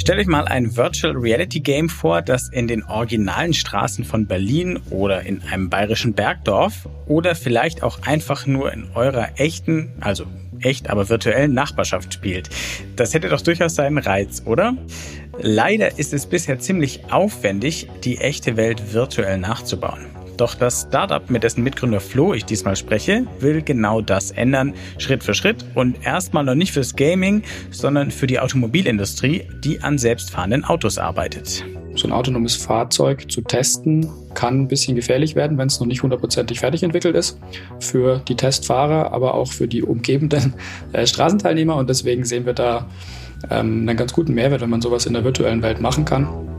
Stellt euch mal ein Virtual Reality Game vor, das in den originalen Straßen von Berlin oder in einem bayerischen Bergdorf oder vielleicht auch einfach nur in eurer echten, also echt, aber virtuellen Nachbarschaft spielt. Das hätte doch durchaus seinen Reiz, oder? Leider ist es bisher ziemlich aufwendig, die echte Welt virtuell nachzubauen. Doch das Startup, mit dessen Mitgründer Flo ich diesmal spreche, will genau das ändern, Schritt für Schritt und erstmal noch nicht fürs Gaming, sondern für die Automobilindustrie, die an selbstfahrenden Autos arbeitet. So ein autonomes Fahrzeug zu testen kann ein bisschen gefährlich werden, wenn es noch nicht hundertprozentig fertig entwickelt ist. Für die Testfahrer, aber auch für die umgebenden äh, Straßenteilnehmer. Und deswegen sehen wir da ähm, einen ganz guten Mehrwert, wenn man sowas in der virtuellen Welt machen kann.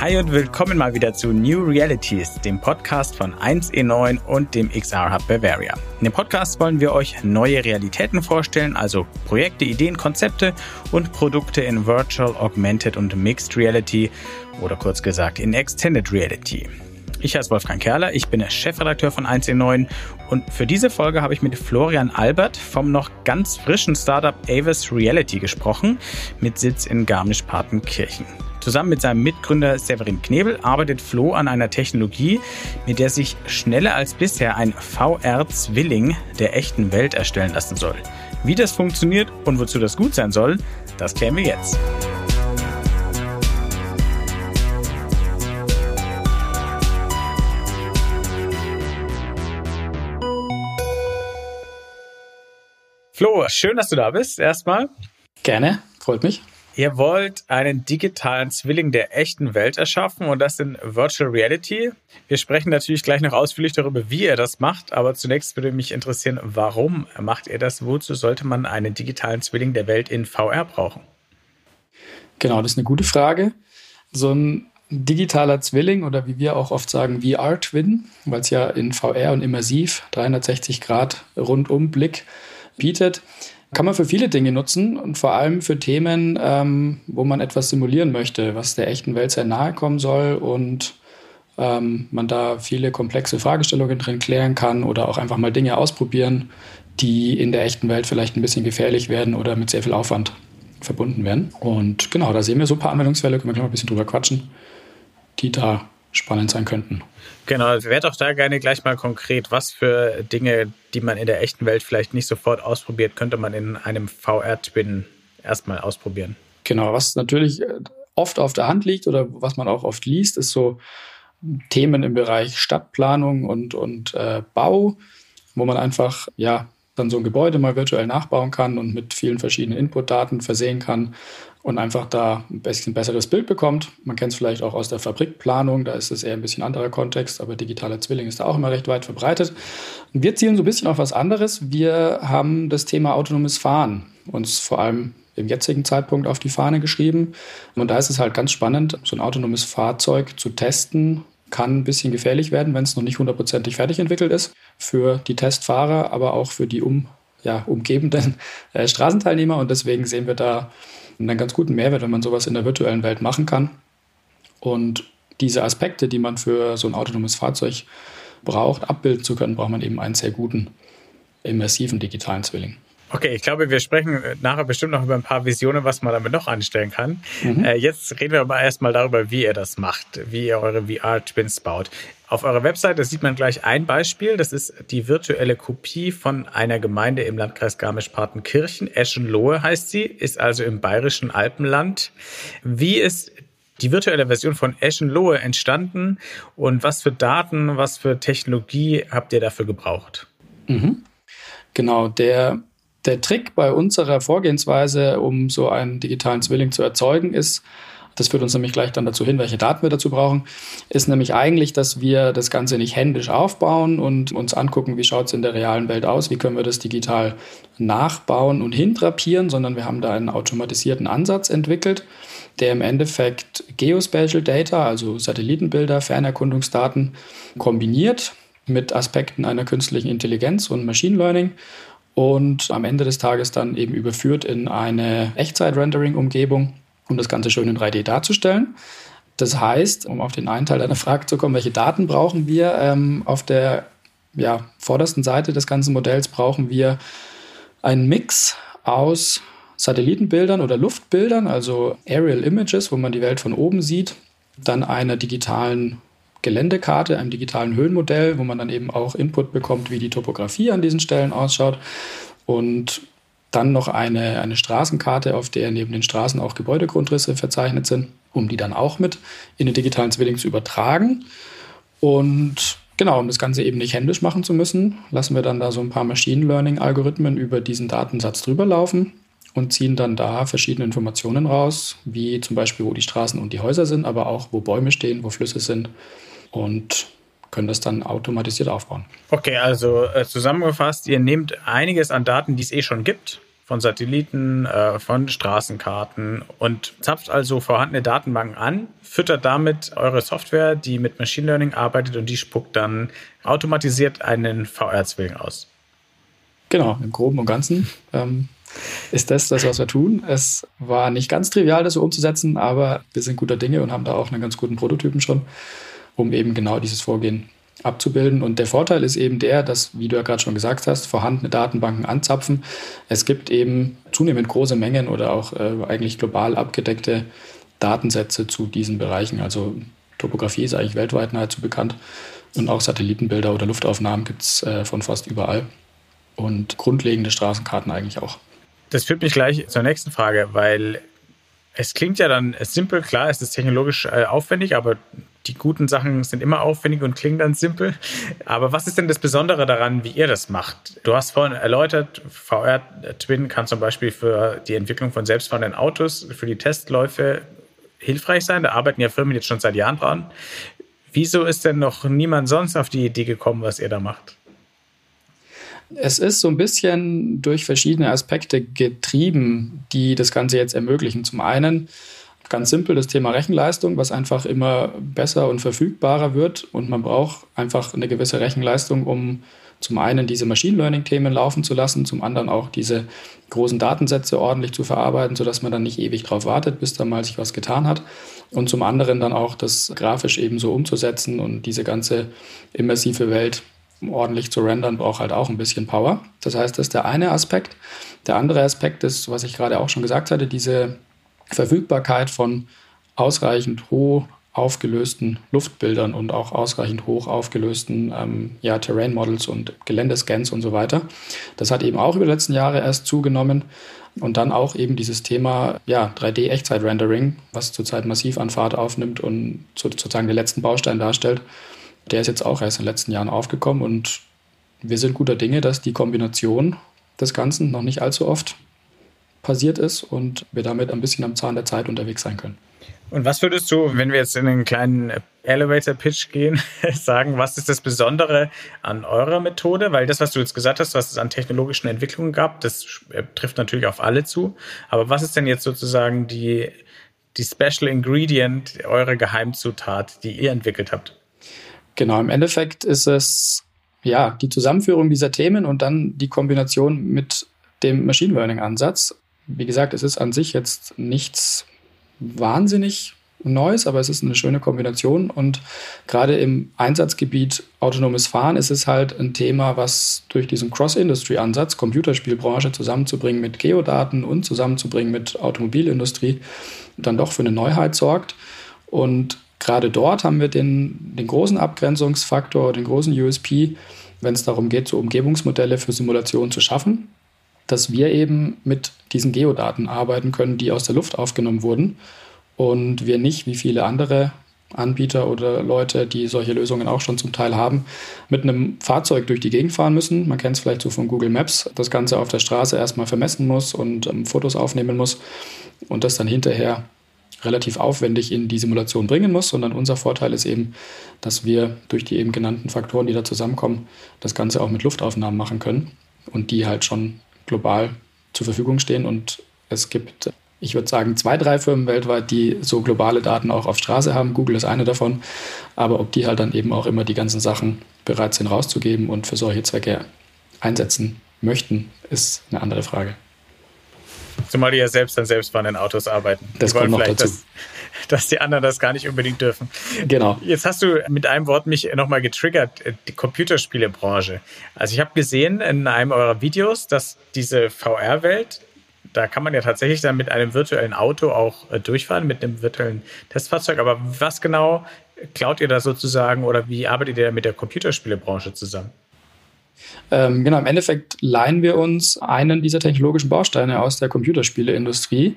Hi und willkommen mal wieder zu New Realities, dem Podcast von 1E9 und dem XR Hub Bavaria. In dem Podcast wollen wir euch neue Realitäten vorstellen, also Projekte, Ideen, Konzepte und Produkte in Virtual, Augmented und Mixed Reality oder kurz gesagt in Extended Reality. Ich heiße Wolfgang Kerler, ich bin der Chefredakteur von 1E9 und für diese Folge habe ich mit Florian Albert vom noch ganz frischen Startup Avis Reality gesprochen, mit Sitz in Garmisch-Partenkirchen. Zusammen mit seinem Mitgründer Severin Knebel arbeitet Flo an einer Technologie, mit der sich schneller als bisher ein VR-Zwilling der echten Welt erstellen lassen soll. Wie das funktioniert und wozu das gut sein soll, das klären wir jetzt. Flo, schön, dass du da bist, erstmal. Gerne, freut mich. Ihr wollt einen digitalen Zwilling der echten Welt erschaffen und das in Virtual Reality. Wir sprechen natürlich gleich noch ausführlich darüber, wie ihr das macht, aber zunächst würde mich interessieren, warum macht ihr das? Wozu sollte man einen digitalen Zwilling der Welt in VR brauchen? Genau, das ist eine gute Frage. So ein digitaler Zwilling oder wie wir auch oft sagen VR-Twin, weil es ja in VR und immersiv 360 Grad rundum Blick bietet, kann man für viele Dinge nutzen und vor allem für Themen, ähm, wo man etwas simulieren möchte, was der echten Welt sehr nahe kommen soll und ähm, man da viele komplexe Fragestellungen drin klären kann oder auch einfach mal Dinge ausprobieren, die in der echten Welt vielleicht ein bisschen gefährlich werden oder mit sehr viel Aufwand verbunden werden. Und genau, da sehen wir so ein paar Anwendungsfälle, können wir gleich mal ein bisschen drüber quatschen, die da spannend sein könnten. Genau, wäre doch da gerne gleich mal konkret. Was für Dinge, die man in der echten Welt vielleicht nicht sofort ausprobiert, könnte man in einem VR-Twin erstmal ausprobieren? Genau, was natürlich äh, oft auf der Hand liegt oder was man auch oft liest, ist so Themen im Bereich Stadtplanung und, und äh, Bau, wo man einfach ja dann so ein Gebäude mal virtuell nachbauen kann und mit vielen verschiedenen Inputdaten versehen kann und einfach da ein bisschen besseres Bild bekommt. Man kennt es vielleicht auch aus der Fabrikplanung, da ist es eher ein bisschen anderer Kontext, aber digitaler Zwilling ist da auch immer recht weit verbreitet. Und wir zielen so ein bisschen auf was anderes. Wir haben das Thema autonomes Fahren uns vor allem im jetzigen Zeitpunkt auf die Fahne geschrieben. Und da ist es halt ganz spannend, so ein autonomes Fahrzeug zu testen, kann ein bisschen gefährlich werden, wenn es noch nicht hundertprozentig fertig entwickelt ist. Für die Testfahrer, aber auch für die um, ja, umgebenden äh, Straßenteilnehmer. Und deswegen sehen wir da einen ganz guten Mehrwert, wenn man sowas in der virtuellen Welt machen kann. Und diese Aspekte, die man für so ein autonomes Fahrzeug braucht, abbilden zu können, braucht man eben einen sehr guten, immersiven digitalen Zwilling. Okay, ich glaube, wir sprechen nachher bestimmt noch über ein paar Visionen, was man damit noch anstellen kann. Mhm. Äh, jetzt reden wir aber erstmal darüber, wie ihr das macht, wie ihr eure VR-Twins baut. Auf eurer Webseite sieht man gleich ein Beispiel. Das ist die virtuelle Kopie von einer Gemeinde im Landkreis Garmisch-Partenkirchen. Eschenlohe heißt sie, ist also im bayerischen Alpenland. Wie ist die virtuelle Version von Eschenlohe entstanden und was für Daten, was für Technologie habt ihr dafür gebraucht? Mhm. Genau, der der Trick bei unserer Vorgehensweise, um so einen digitalen Zwilling zu erzeugen, ist, das führt uns nämlich gleich dann dazu hin, welche Daten wir dazu brauchen, ist nämlich eigentlich, dass wir das Ganze nicht händisch aufbauen und uns angucken, wie schaut es in der realen Welt aus, wie können wir das digital nachbauen und hintrapieren, sondern wir haben da einen automatisierten Ansatz entwickelt, der im Endeffekt Geospatial Data, also Satellitenbilder, Fernerkundungsdaten kombiniert mit Aspekten einer künstlichen Intelligenz und Machine Learning und am Ende des Tages dann eben überführt in eine Echtzeit-Rendering-Umgebung, um das Ganze schön in 3D darzustellen. Das heißt, um auf den einen Teil deiner Frage zu kommen, welche Daten brauchen wir? Ähm, auf der ja, vordersten Seite des ganzen Modells brauchen wir einen Mix aus Satellitenbildern oder Luftbildern, also Aerial Images, wo man die Welt von oben sieht, dann einer digitalen Geländekarte, einem digitalen Höhenmodell, wo man dann eben auch Input bekommt, wie die Topografie an diesen Stellen ausschaut. Und dann noch eine, eine Straßenkarte, auf der neben den Straßen auch Gebäudegrundrisse verzeichnet sind, um die dann auch mit in den digitalen Zwilling zu übertragen. Und genau, um das Ganze eben nicht händisch machen zu müssen, lassen wir dann da so ein paar Machine Learning-Algorithmen über diesen Datensatz drüber laufen und ziehen dann da verschiedene Informationen raus, wie zum Beispiel, wo die Straßen und die Häuser sind, aber auch, wo Bäume stehen, wo Flüsse sind und können das dann automatisiert aufbauen. Okay, also äh, zusammengefasst, ihr nehmt einiges an Daten, die es eh schon gibt, von Satelliten, äh, von Straßenkarten und zapft also vorhandene Datenbanken an, füttert damit eure Software, die mit Machine Learning arbeitet und die spuckt dann automatisiert einen VR-Zwilling aus. Genau, im Groben und Ganzen ähm, ist das das, was wir tun. Es war nicht ganz trivial, das so umzusetzen, aber wir sind guter Dinge und haben da auch einen ganz guten Prototypen schon um eben genau dieses Vorgehen abzubilden. Und der Vorteil ist eben der, dass, wie du ja gerade schon gesagt hast, vorhandene Datenbanken anzapfen. Es gibt eben zunehmend große Mengen oder auch äh, eigentlich global abgedeckte Datensätze zu diesen Bereichen. Also Topografie ist eigentlich weltweit nahezu bekannt. Und auch Satellitenbilder oder Luftaufnahmen gibt es äh, von fast überall. Und grundlegende Straßenkarten eigentlich auch. Das führt mich gleich zur nächsten Frage, weil es klingt ja dann simpel, klar, es ist technologisch äh, aufwendig, aber die guten Sachen sind immer aufwendig und klingen dann simpel. Aber was ist denn das Besondere daran, wie ihr das macht? Du hast vorhin erläutert, VR Twin kann zum Beispiel für die Entwicklung von selbstfahrenden Autos, für die Testläufe hilfreich sein. Da arbeiten ja Firmen jetzt schon seit Jahren dran. Wieso ist denn noch niemand sonst auf die Idee gekommen, was ihr da macht? Es ist so ein bisschen durch verschiedene Aspekte getrieben, die das Ganze jetzt ermöglichen. Zum einen Ganz simpel das Thema Rechenleistung, was einfach immer besser und verfügbarer wird. Und man braucht einfach eine gewisse Rechenleistung, um zum einen diese Machine Learning-Themen laufen zu lassen, zum anderen auch diese großen Datensätze ordentlich zu verarbeiten, sodass man dann nicht ewig drauf wartet, bis da mal sich was getan hat. Und zum anderen dann auch das grafisch ebenso umzusetzen und diese ganze immersive Welt ordentlich zu rendern, braucht halt auch ein bisschen Power. Das heißt, das ist der eine Aspekt. Der andere Aspekt ist, was ich gerade auch schon gesagt hatte, diese Verfügbarkeit von ausreichend hoch aufgelösten Luftbildern und auch ausreichend hoch aufgelösten ähm, ja, Terrain Models und Geländescans und so weiter. Das hat eben auch über die letzten Jahre erst zugenommen. Und dann auch eben dieses Thema ja, 3D-Echtzeit-Rendering, was zurzeit massiv an Fahrt aufnimmt und sozusagen den letzten Baustein darstellt. Der ist jetzt auch erst in den letzten Jahren aufgekommen und wir sind guter Dinge, dass die Kombination des Ganzen noch nicht allzu oft passiert ist und wir damit ein bisschen am Zahn der Zeit unterwegs sein können. Und was würdest du, wenn wir jetzt in einen kleinen Elevator-Pitch gehen, sagen, was ist das Besondere an eurer Methode? Weil das, was du jetzt gesagt hast, was es an technologischen Entwicklungen gab, das äh, trifft natürlich auf alle zu. Aber was ist denn jetzt sozusagen die, die Special Ingredient, eure Geheimzutat, die ihr entwickelt habt? Genau, im Endeffekt ist es ja die Zusammenführung dieser Themen und dann die Kombination mit dem Machine Learning-Ansatz wie gesagt, es ist an sich jetzt nichts wahnsinnig Neues, aber es ist eine schöne Kombination. Und gerade im Einsatzgebiet autonomes Fahren ist es halt ein Thema, was durch diesen Cross-Industry-Ansatz, Computerspielbranche zusammenzubringen mit Geodaten und zusammenzubringen mit Automobilindustrie, dann doch für eine Neuheit sorgt. Und gerade dort haben wir den, den großen Abgrenzungsfaktor, den großen USP, wenn es darum geht, so Umgebungsmodelle für Simulationen zu schaffen dass wir eben mit diesen Geodaten arbeiten können, die aus der Luft aufgenommen wurden und wir nicht, wie viele andere Anbieter oder Leute, die solche Lösungen auch schon zum Teil haben, mit einem Fahrzeug durch die Gegend fahren müssen. Man kennt es vielleicht so von Google Maps, das Ganze auf der Straße erstmal vermessen muss und ähm, Fotos aufnehmen muss und das dann hinterher relativ aufwendig in die Simulation bringen muss, sondern unser Vorteil ist eben, dass wir durch die eben genannten Faktoren, die da zusammenkommen, das Ganze auch mit Luftaufnahmen machen können und die halt schon global zur Verfügung stehen. Und es gibt, ich würde sagen, zwei, drei Firmen weltweit, die so globale Daten auch auf Straße haben. Google ist eine davon. Aber ob die halt dann eben auch immer die ganzen Sachen bereit sind rauszugeben und für solche Zwecke einsetzen möchten, ist eine andere Frage. Zumal die ja selbst an selbstfahrenden Autos arbeiten. Das die kommt noch dazu. Das, dass die anderen das gar nicht unbedingt dürfen. Genau. Jetzt hast du mit einem Wort mich nochmal getriggert, äh, die Computerspielebranche. Also ich habe gesehen in einem eurer Videos, dass diese VR-Welt da kann man ja tatsächlich dann mit einem virtuellen Auto auch äh, durchfahren, mit einem virtuellen Testfahrzeug. Aber was genau klaut ihr da sozusagen oder wie arbeitet ihr mit der Computerspielebranche zusammen? Ähm, genau, im Endeffekt leihen wir uns einen dieser technologischen Bausteine aus der Computerspieleindustrie,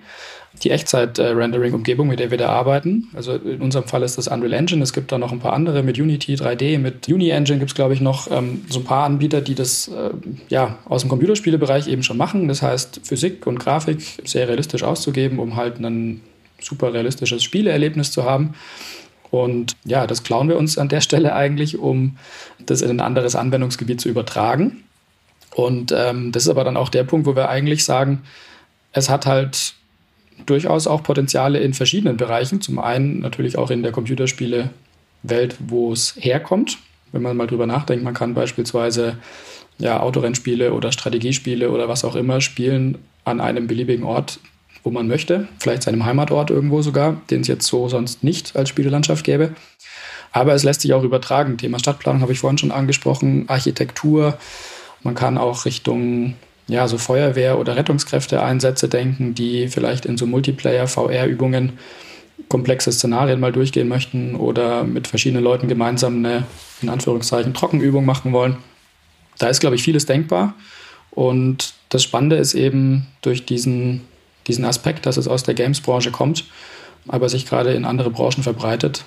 die Echtzeit-Rendering-Umgebung, mit der wir da arbeiten. Also in unserem Fall ist das Unreal Engine. Es gibt da noch ein paar andere mit Unity 3D, mit Uni-Engine gibt es, glaube ich, noch ähm, so ein paar Anbieter, die das äh, ja, aus dem Computerspielebereich eben schon machen. Das heißt, Physik und Grafik sehr realistisch auszugeben, um halt ein super realistisches Spieleerlebnis zu haben. Und ja, das klauen wir uns an der Stelle eigentlich, um das in ein anderes Anwendungsgebiet zu übertragen. Und ähm, das ist aber dann auch der Punkt, wo wir eigentlich sagen, es hat halt durchaus auch Potenziale in verschiedenen Bereichen. Zum einen natürlich auch in der Computerspiele-Welt, wo es herkommt. Wenn man mal drüber nachdenkt, man kann beispielsweise ja, Autorennspiele oder Strategiespiele oder was auch immer spielen an einem beliebigen Ort wo man möchte, vielleicht seinem Heimatort irgendwo sogar, den es jetzt so sonst nicht als Spielelandschaft gäbe. Aber es lässt sich auch übertragen. Thema Stadtplanung habe ich vorhin schon angesprochen, Architektur. Man kann auch Richtung ja, so Feuerwehr- oder Rettungskräfte-Einsätze denken, die vielleicht in so Multiplayer-VR-Übungen komplexe Szenarien mal durchgehen möchten oder mit verschiedenen Leuten gemeinsam eine, in Anführungszeichen, Trockenübung machen wollen. Da ist, glaube ich, vieles denkbar. Und das Spannende ist eben durch diesen diesen Aspekt, dass es aus der Games-Branche kommt, aber sich gerade in andere Branchen verbreitet,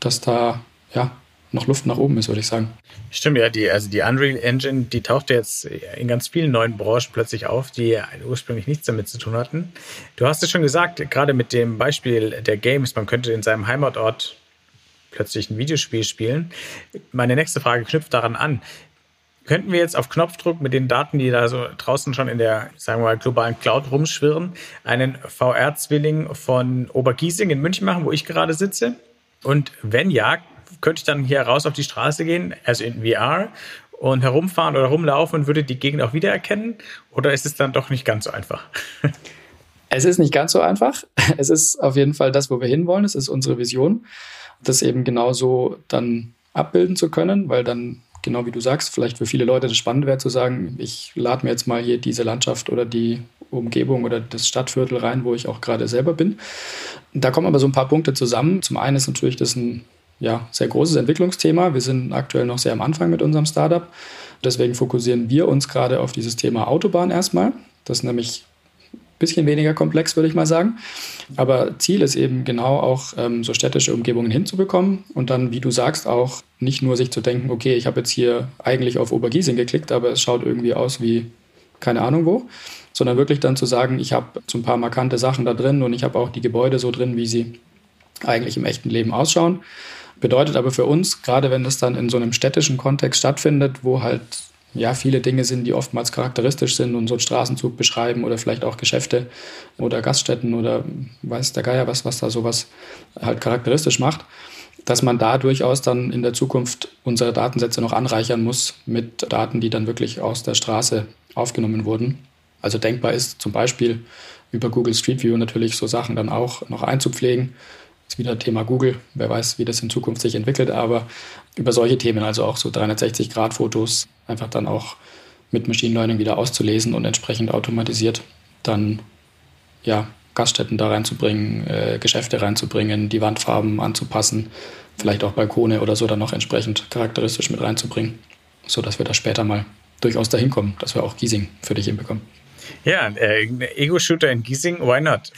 dass da ja noch Luft nach oben ist, würde ich sagen. Stimmt, ja, die, also die Unreal Engine, die taucht jetzt in ganz vielen neuen Branchen plötzlich auf, die ursprünglich nichts damit zu tun hatten. Du hast es schon gesagt, gerade mit dem Beispiel der Games, man könnte in seinem Heimatort plötzlich ein Videospiel spielen. Meine nächste Frage knüpft daran an könnten wir jetzt auf Knopfdruck mit den Daten, die da so draußen schon in der, sagen wir mal, globalen Cloud rumschwirren, einen VR-Zwilling von Obergiesing in München machen, wo ich gerade sitze? Und wenn ja, könnte ich dann hier raus auf die Straße gehen, also in VR, und herumfahren oder rumlaufen und würde die Gegend auch wiedererkennen? Oder ist es dann doch nicht ganz so einfach? Es ist nicht ganz so einfach. Es ist auf jeden Fall das, wo wir hinwollen. Es ist unsere Vision, das eben genauso dann abbilden zu können, weil dann genau wie du sagst, vielleicht für viele Leute das spannend wäre zu sagen, ich lade mir jetzt mal hier diese Landschaft oder die Umgebung oder das Stadtviertel rein, wo ich auch gerade selber bin. Da kommen aber so ein paar Punkte zusammen. Zum einen ist natürlich das ein ja, sehr großes Entwicklungsthema. Wir sind aktuell noch sehr am Anfang mit unserem Startup. Deswegen fokussieren wir uns gerade auf dieses Thema Autobahn erstmal. Das ist nämlich bisschen weniger komplex, würde ich mal sagen. Aber Ziel ist eben genau auch ähm, so städtische Umgebungen hinzubekommen und dann, wie du sagst, auch nicht nur sich zu denken, okay, ich habe jetzt hier eigentlich auf Obergiesing geklickt, aber es schaut irgendwie aus wie keine Ahnung wo, sondern wirklich dann zu sagen, ich habe so ein paar markante Sachen da drin und ich habe auch die Gebäude so drin, wie sie eigentlich im echten Leben ausschauen. Bedeutet aber für uns, gerade wenn das dann in so einem städtischen Kontext stattfindet, wo halt ja, viele Dinge sind, die oftmals charakteristisch sind und so einen Straßenzug beschreiben oder vielleicht auch Geschäfte oder Gaststätten oder weiß der Geier was, was da sowas halt charakteristisch macht, dass man da durchaus dann in der Zukunft unsere Datensätze noch anreichern muss mit Daten, die dann wirklich aus der Straße aufgenommen wurden. Also denkbar ist zum Beispiel über Google Street View natürlich so Sachen dann auch noch einzupflegen ist wieder Thema Google. Wer weiß, wie das in Zukunft sich entwickelt. Aber über solche Themen, also auch so 360-Grad-Fotos, einfach dann auch mit Machine Learning wieder auszulesen und entsprechend automatisiert dann ja, Gaststätten da reinzubringen, äh, Geschäfte reinzubringen, die Wandfarben anzupassen, vielleicht auch Balkone oder so dann noch entsprechend charakteristisch mit reinzubringen, sodass wir da später mal durchaus dahin kommen, dass wir auch Giesing für dich hinbekommen. Ja, äh, Ego-Shooter in Giesing, why not?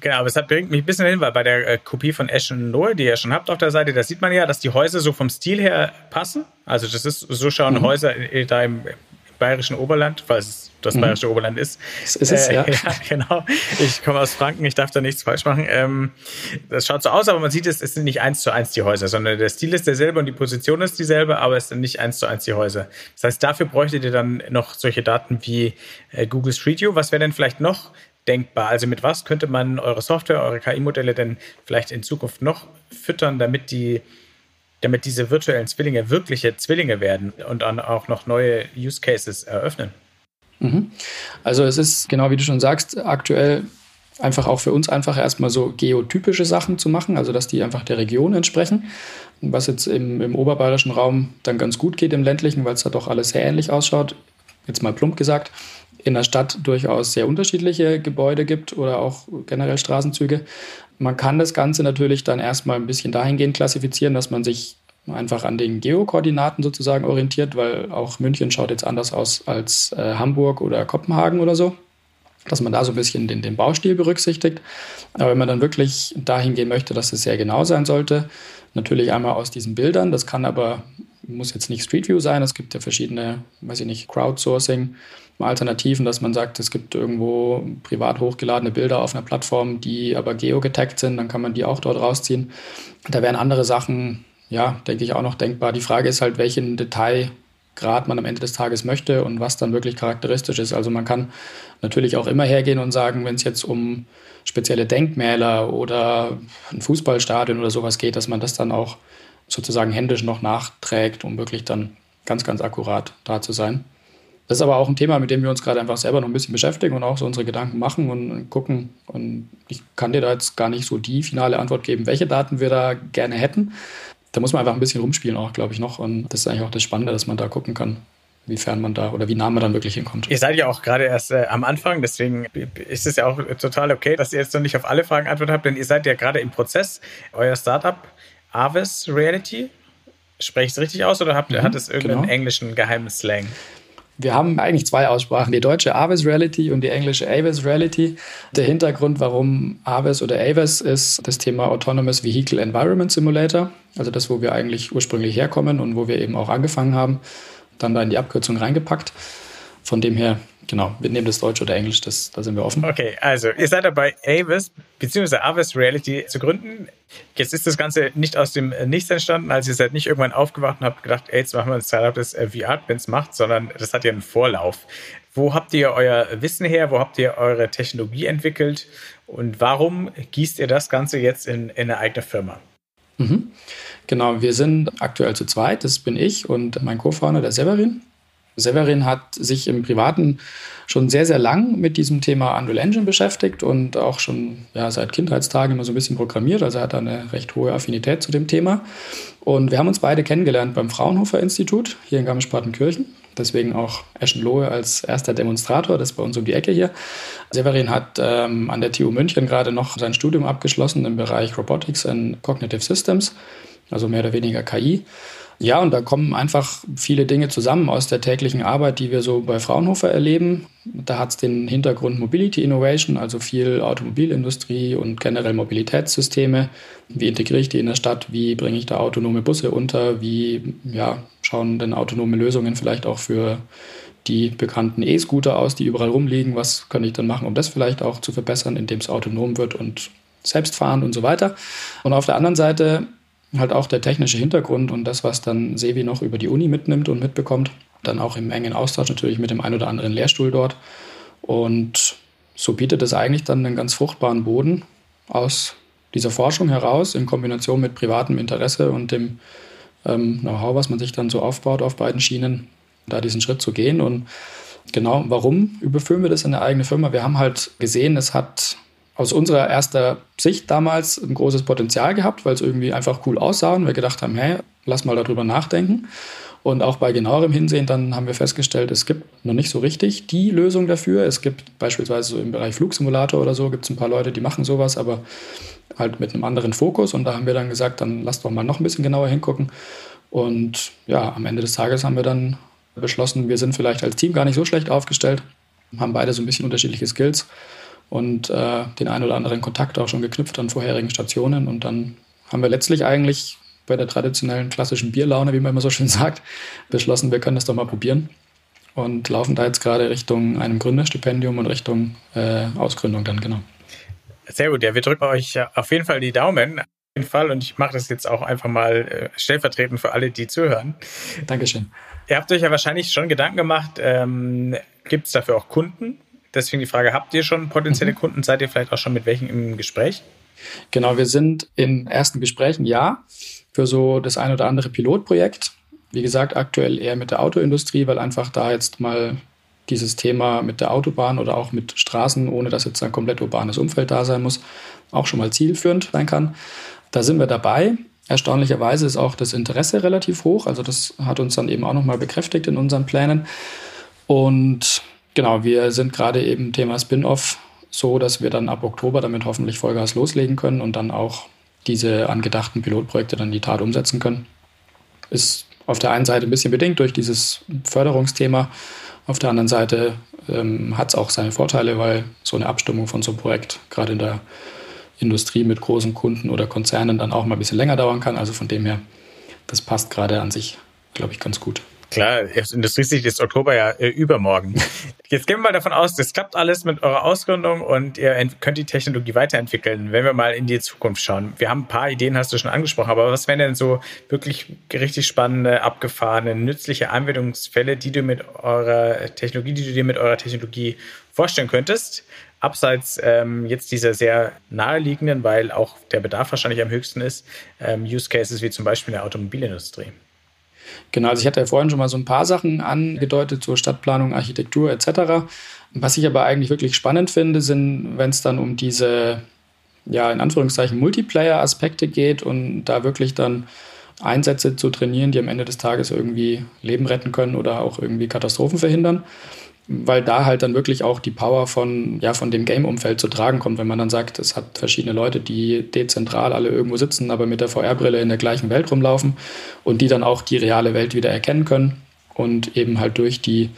Genau, aber es hat, bringt mich ein bisschen hin, weil bei der äh, Kopie von Ashen Noel, die ihr schon habt auf der Seite, da sieht man ja, dass die Häuser so vom Stil her passen. Also das ist, so schauen mhm. Häuser da im, bayerischen Oberland, falls es das mhm. bayerische Oberland ist. Das ist es, äh, ja. ja. Genau. Ich komme aus Franken, ich darf da nichts falsch machen. Ähm, das schaut so aus, aber man sieht, es, es sind nicht eins zu eins die Häuser, sondern der Stil ist derselbe und die Position ist dieselbe, aber es sind nicht eins zu eins die Häuser. Das heißt, dafür bräuchtet ihr dann noch solche Daten wie äh, Google Street View. Was wäre denn vielleicht noch denkbar? Also mit was könnte man eure Software, eure KI-Modelle denn vielleicht in Zukunft noch füttern, damit die damit diese virtuellen Zwillinge wirkliche Zwillinge werden und dann auch noch neue Use Cases eröffnen? Mhm. Also es ist genau wie du schon sagst, aktuell einfach auch für uns einfach erstmal so geotypische Sachen zu machen, also dass die einfach der Region entsprechen, was jetzt im, im oberbayerischen Raum dann ganz gut geht im ländlichen, weil es da doch alles sehr ähnlich ausschaut, jetzt mal plump gesagt. In der Stadt durchaus sehr unterschiedliche Gebäude gibt oder auch generell Straßenzüge. Man kann das Ganze natürlich dann erstmal ein bisschen dahingehend klassifizieren, dass man sich einfach an den Geokoordinaten sozusagen orientiert, weil auch München schaut jetzt anders aus als äh, Hamburg oder Kopenhagen oder so, dass man da so ein bisschen den, den Baustil berücksichtigt. Aber wenn man dann wirklich dahin gehen möchte, dass es sehr genau sein sollte, natürlich einmal aus diesen Bildern, das kann aber, muss jetzt nicht Street View sein, es gibt ja verschiedene, weiß ich nicht, Crowdsourcing, Alternativen, dass man sagt, es gibt irgendwo privat hochgeladene Bilder auf einer Plattform, die aber geogetaggt sind, dann kann man die auch dort rausziehen. Da wären andere Sachen ja, denke ich, auch noch denkbar. Die Frage ist halt, welchen Detailgrad man am Ende des Tages möchte und was dann wirklich charakteristisch ist. Also man kann natürlich auch immer hergehen und sagen, wenn es jetzt um spezielle Denkmäler oder ein Fußballstadion oder sowas geht, dass man das dann auch sozusagen händisch noch nachträgt, um wirklich dann ganz, ganz akkurat da zu sein. Das ist aber auch ein Thema, mit dem wir uns gerade einfach selber noch ein bisschen beschäftigen und auch so unsere Gedanken machen und gucken. Und ich kann dir da jetzt gar nicht so die finale Antwort geben, welche Daten wir da gerne hätten da muss man einfach ein bisschen rumspielen auch, glaube ich, noch. Und das ist eigentlich auch das Spannende, dass man da gucken kann, wiefern man da oder wie nah man dann wirklich hinkommt. Ihr seid ja auch gerade erst äh, am Anfang, deswegen ist es ja auch total okay, dass ihr jetzt noch nicht auf alle Fragen Antwort habt, denn ihr seid ja gerade im Prozess. Euer Startup Avis Reality, spreche ich es richtig aus oder habt, mhm, hat es irgendeinen genau. englischen geheimen Slang? Wir haben eigentlich zwei Aussprachen, die deutsche Avis Reality und die englische Avis Reality. Der Hintergrund, warum Avis oder Avis ist das Thema Autonomous Vehicle Environment Simulator, also das, wo wir eigentlich ursprünglich herkommen und wo wir eben auch angefangen haben, dann da in die Abkürzung reingepackt. Von dem her genau, wir nehmen das Deutsch oder Englisch, das, da sind wir offen. Okay, also ihr seid dabei, Avis bzw. Avis Reality zu gründen. Jetzt ist das Ganze nicht aus dem Nichts entstanden, also ihr seid nicht irgendwann aufgewacht und habt gedacht, ey, jetzt machen wir ein Startup, das äh, VR-Twins macht, sondern das hat ja einen Vorlauf. Wo habt ihr euer Wissen her? Wo habt ihr eure Technologie entwickelt? Und warum gießt ihr das Ganze jetzt in, in eine eigene Firma? Mhm. Genau, wir sind aktuell zu zweit. Das bin ich und mein Co-Founder, der Severin. Severin hat sich im Privaten schon sehr, sehr lang mit diesem Thema Unreal Engine beschäftigt und auch schon ja, seit Kindheitstagen immer so ein bisschen programmiert. Also er hat eine recht hohe Affinität zu dem Thema. Und wir haben uns beide kennengelernt beim Fraunhofer Institut hier in Garmisch-Partenkirchen. Deswegen auch Eschenlohe als erster Demonstrator, das ist bei uns um die Ecke hier. Severin hat ähm, an der TU München gerade noch sein Studium abgeschlossen im Bereich Robotics and Cognitive Systems, also mehr oder weniger KI. Ja, und da kommen einfach viele Dinge zusammen aus der täglichen Arbeit, die wir so bei Fraunhofer erleben. Da hat es den Hintergrund Mobility Innovation, also viel Automobilindustrie und generell Mobilitätssysteme. Wie integriere ich die in der Stadt? Wie bringe ich da autonome Busse unter? Wie ja, schauen denn autonome Lösungen vielleicht auch für die bekannten E-Scooter aus, die überall rumliegen? Was kann ich dann machen, um das vielleicht auch zu verbessern, indem es autonom wird und selbstfahrend und so weiter? Und auf der anderen Seite halt auch der technische Hintergrund und das, was dann Sevi noch über die Uni mitnimmt und mitbekommt. Dann auch im engen Austausch natürlich mit dem ein oder anderen Lehrstuhl dort. Und so bietet es eigentlich dann einen ganz fruchtbaren Boden aus dieser Forschung heraus in Kombination mit privatem Interesse und dem ähm, Know-how, was man sich dann so aufbaut auf beiden Schienen, da diesen Schritt zu gehen. Und genau, warum überführen wir das in eine eigene Firma? Wir haben halt gesehen, es hat aus unserer erster Sicht damals ein großes Potenzial gehabt, weil es irgendwie einfach cool aussah und wir gedacht haben, hey, lass mal darüber nachdenken. Und auch bei genauerem Hinsehen dann haben wir festgestellt, es gibt noch nicht so richtig die Lösung dafür. Es gibt beispielsweise so im Bereich Flugsimulator oder so, gibt es ein paar Leute, die machen sowas, aber halt mit einem anderen Fokus. Und da haben wir dann gesagt, dann lass doch mal noch ein bisschen genauer hingucken. Und ja, am Ende des Tages haben wir dann beschlossen, wir sind vielleicht als Team gar nicht so schlecht aufgestellt, haben beide so ein bisschen unterschiedliche Skills und äh, den einen oder anderen Kontakt auch schon geknüpft an vorherigen Stationen. Und dann haben wir letztlich eigentlich bei der traditionellen klassischen Bierlaune, wie man immer so schön sagt, beschlossen, wir können das doch mal probieren und laufen da jetzt gerade Richtung einem Gründerstipendium und Richtung äh, Ausgründung dann, genau. Sehr gut, ja, wir drücken euch auf jeden Fall die Daumen. Auf jeden Fall und ich mache das jetzt auch einfach mal äh, stellvertretend für alle, die zuhören. Dankeschön. Ihr habt euch ja wahrscheinlich schon Gedanken gemacht, ähm, gibt es dafür auch Kunden? Deswegen die Frage, habt ihr schon potenzielle mhm. Kunden? Seid ihr vielleicht auch schon mit welchen im Gespräch? Genau, wir sind in ersten Gesprächen, ja, für so das ein oder andere Pilotprojekt. Wie gesagt, aktuell eher mit der Autoindustrie, weil einfach da jetzt mal dieses Thema mit der Autobahn oder auch mit Straßen, ohne dass jetzt ein komplett urbanes Umfeld da sein muss, auch schon mal zielführend sein kann. Da sind wir dabei. Erstaunlicherweise ist auch das Interesse relativ hoch. Also das hat uns dann eben auch nochmal bekräftigt in unseren Plänen. Und Genau, wir sind gerade eben Thema Spin-off so, dass wir dann ab Oktober damit hoffentlich Vollgas loslegen können und dann auch diese angedachten Pilotprojekte dann in die Tat umsetzen können. Ist auf der einen Seite ein bisschen bedingt durch dieses Förderungsthema, auf der anderen Seite ähm, hat es auch seine Vorteile, weil so eine Abstimmung von so einem Projekt gerade in der Industrie mit großen Kunden oder Konzernen dann auch mal ein bisschen länger dauern kann. Also von dem her, das passt gerade an sich, glaube ich, ganz gut. Klar, aus Industriesicht ist Oktober ja äh, übermorgen. Jetzt gehen wir mal davon aus, das klappt alles mit eurer Ausgründung und ihr könnt die Technologie weiterentwickeln. Wenn wir mal in die Zukunft schauen. Wir haben ein paar Ideen, hast du schon angesprochen, aber was wären denn so wirklich richtig spannende, abgefahrene, nützliche Anwendungsfälle, die du mit eurer Technologie, die du dir mit eurer Technologie vorstellen könntest? Abseits ähm, jetzt dieser sehr naheliegenden, weil auch der Bedarf wahrscheinlich am höchsten ist, ähm, Use Cases wie zum Beispiel in der Automobilindustrie. Genau, also ich hatte ja vorhin schon mal so ein paar Sachen angedeutet zur Stadtplanung, Architektur etc. Was ich aber eigentlich wirklich spannend finde, sind, wenn es dann um diese, ja, in Anführungszeichen Multiplayer-Aspekte geht und da wirklich dann Einsätze zu trainieren, die am Ende des Tages irgendwie Leben retten können oder auch irgendwie Katastrophen verhindern weil da halt dann wirklich auch die Power von, ja, von dem Game-Umfeld zu tragen kommt, wenn man dann sagt, es hat verschiedene Leute, die dezentral alle irgendwo sitzen, aber mit der VR-Brille in der gleichen Welt rumlaufen und die dann auch die reale Welt wieder erkennen können und eben halt durch die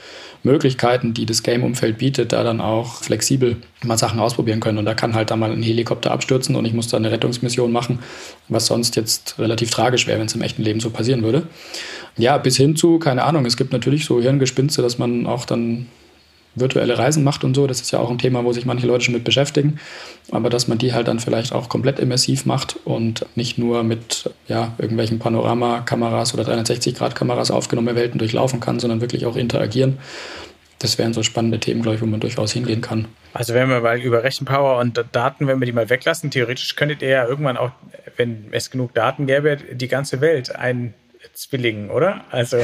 Möglichkeiten, die das Game-Umfeld bietet, da dann auch flexibel mal Sachen ausprobieren können. Und da kann halt da mal ein Helikopter abstürzen und ich muss da eine Rettungsmission machen, was sonst jetzt relativ tragisch wäre, wenn es im echten Leben so passieren würde. Ja, bis hin zu, keine Ahnung, es gibt natürlich so Hirngespinste, dass man auch dann virtuelle Reisen macht und so. Das ist ja auch ein Thema, wo sich manche Leute schon mit beschäftigen. Aber dass man die halt dann vielleicht auch komplett immersiv macht und nicht nur mit ja, irgendwelchen Panoramakameras oder 360-Grad-Kameras aufgenommene Welten durchlaufen kann, sondern wirklich auch interagieren. Das wären so spannende Themen, glaube ich, wo man durchaus hingehen kann. Also wenn wir mal über Rechenpower und Daten, wenn wir die mal weglassen, theoretisch könntet ihr ja irgendwann auch, wenn es genug Daten gäbe, die ganze Welt einzwillingen, oder? Also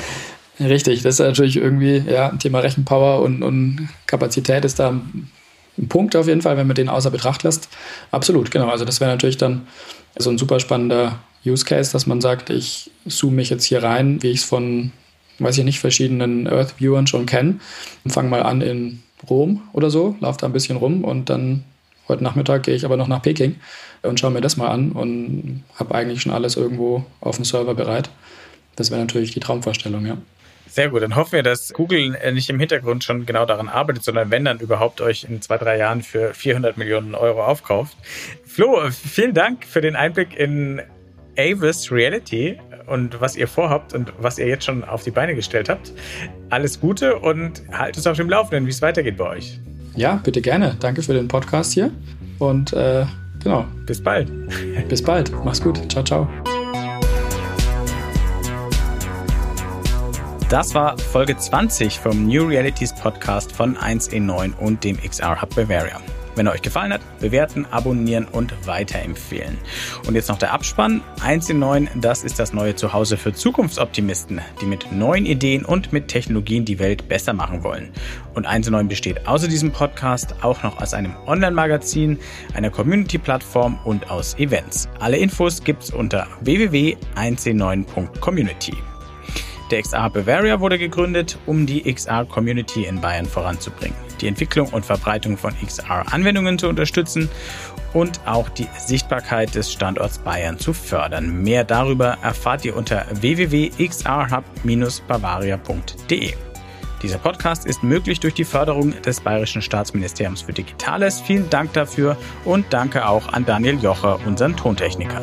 Richtig, das ist natürlich irgendwie, ja, Thema Rechenpower und, und Kapazität ist da ein Punkt auf jeden Fall, wenn man den außer Betracht lässt. Absolut, genau. Also das wäre natürlich dann so ein super spannender Use Case, dass man sagt, ich zoome mich jetzt hier rein, wie ich es von, weiß ich nicht, verschiedenen Earth-Viewern schon kenne und fange mal an in Rom oder so, laufe da ein bisschen rum und dann heute Nachmittag gehe ich aber noch nach Peking und schaue mir das mal an und habe eigentlich schon alles irgendwo auf dem Server bereit. Das wäre natürlich die Traumvorstellung, ja. Sehr gut, dann hoffen wir, dass Google äh, nicht im Hintergrund schon genau daran arbeitet, sondern wenn dann überhaupt euch in zwei, drei Jahren für 400 Millionen Euro aufkauft. Flo, vielen Dank für den Einblick in Avis Reality und was ihr vorhabt und was ihr jetzt schon auf die Beine gestellt habt. Alles Gute und haltet uns auf dem Laufenden, wie es weitergeht bei euch. Ja, bitte gerne. Danke für den Podcast hier und äh, genau. Bis bald. Bis bald. Mach's gut. Ciao, ciao. Das war Folge 20 vom New Realities Podcast von 1E9 und dem XR Hub Bavaria. Wenn er euch gefallen hat, bewerten, abonnieren und weiterempfehlen. Und jetzt noch der Abspann. 1E9, das ist das neue Zuhause für Zukunftsoptimisten, die mit neuen Ideen und mit Technologien die Welt besser machen wollen. Und 1E9 besteht außer diesem Podcast auch noch aus einem Online-Magazin, einer Community-Plattform und aus Events. Alle Infos gibt's unter www.1e9.community. Der XR Bavaria wurde gegründet, um die XR-Community in Bayern voranzubringen, die Entwicklung und Verbreitung von XR-Anwendungen zu unterstützen und auch die Sichtbarkeit des Standorts Bayern zu fördern. Mehr darüber erfahrt ihr unter www.xrhub-bavaria.de. Dieser Podcast ist möglich durch die Förderung des Bayerischen Staatsministeriums für Digitales. Vielen Dank dafür und danke auch an Daniel Jocher, unseren Tontechniker.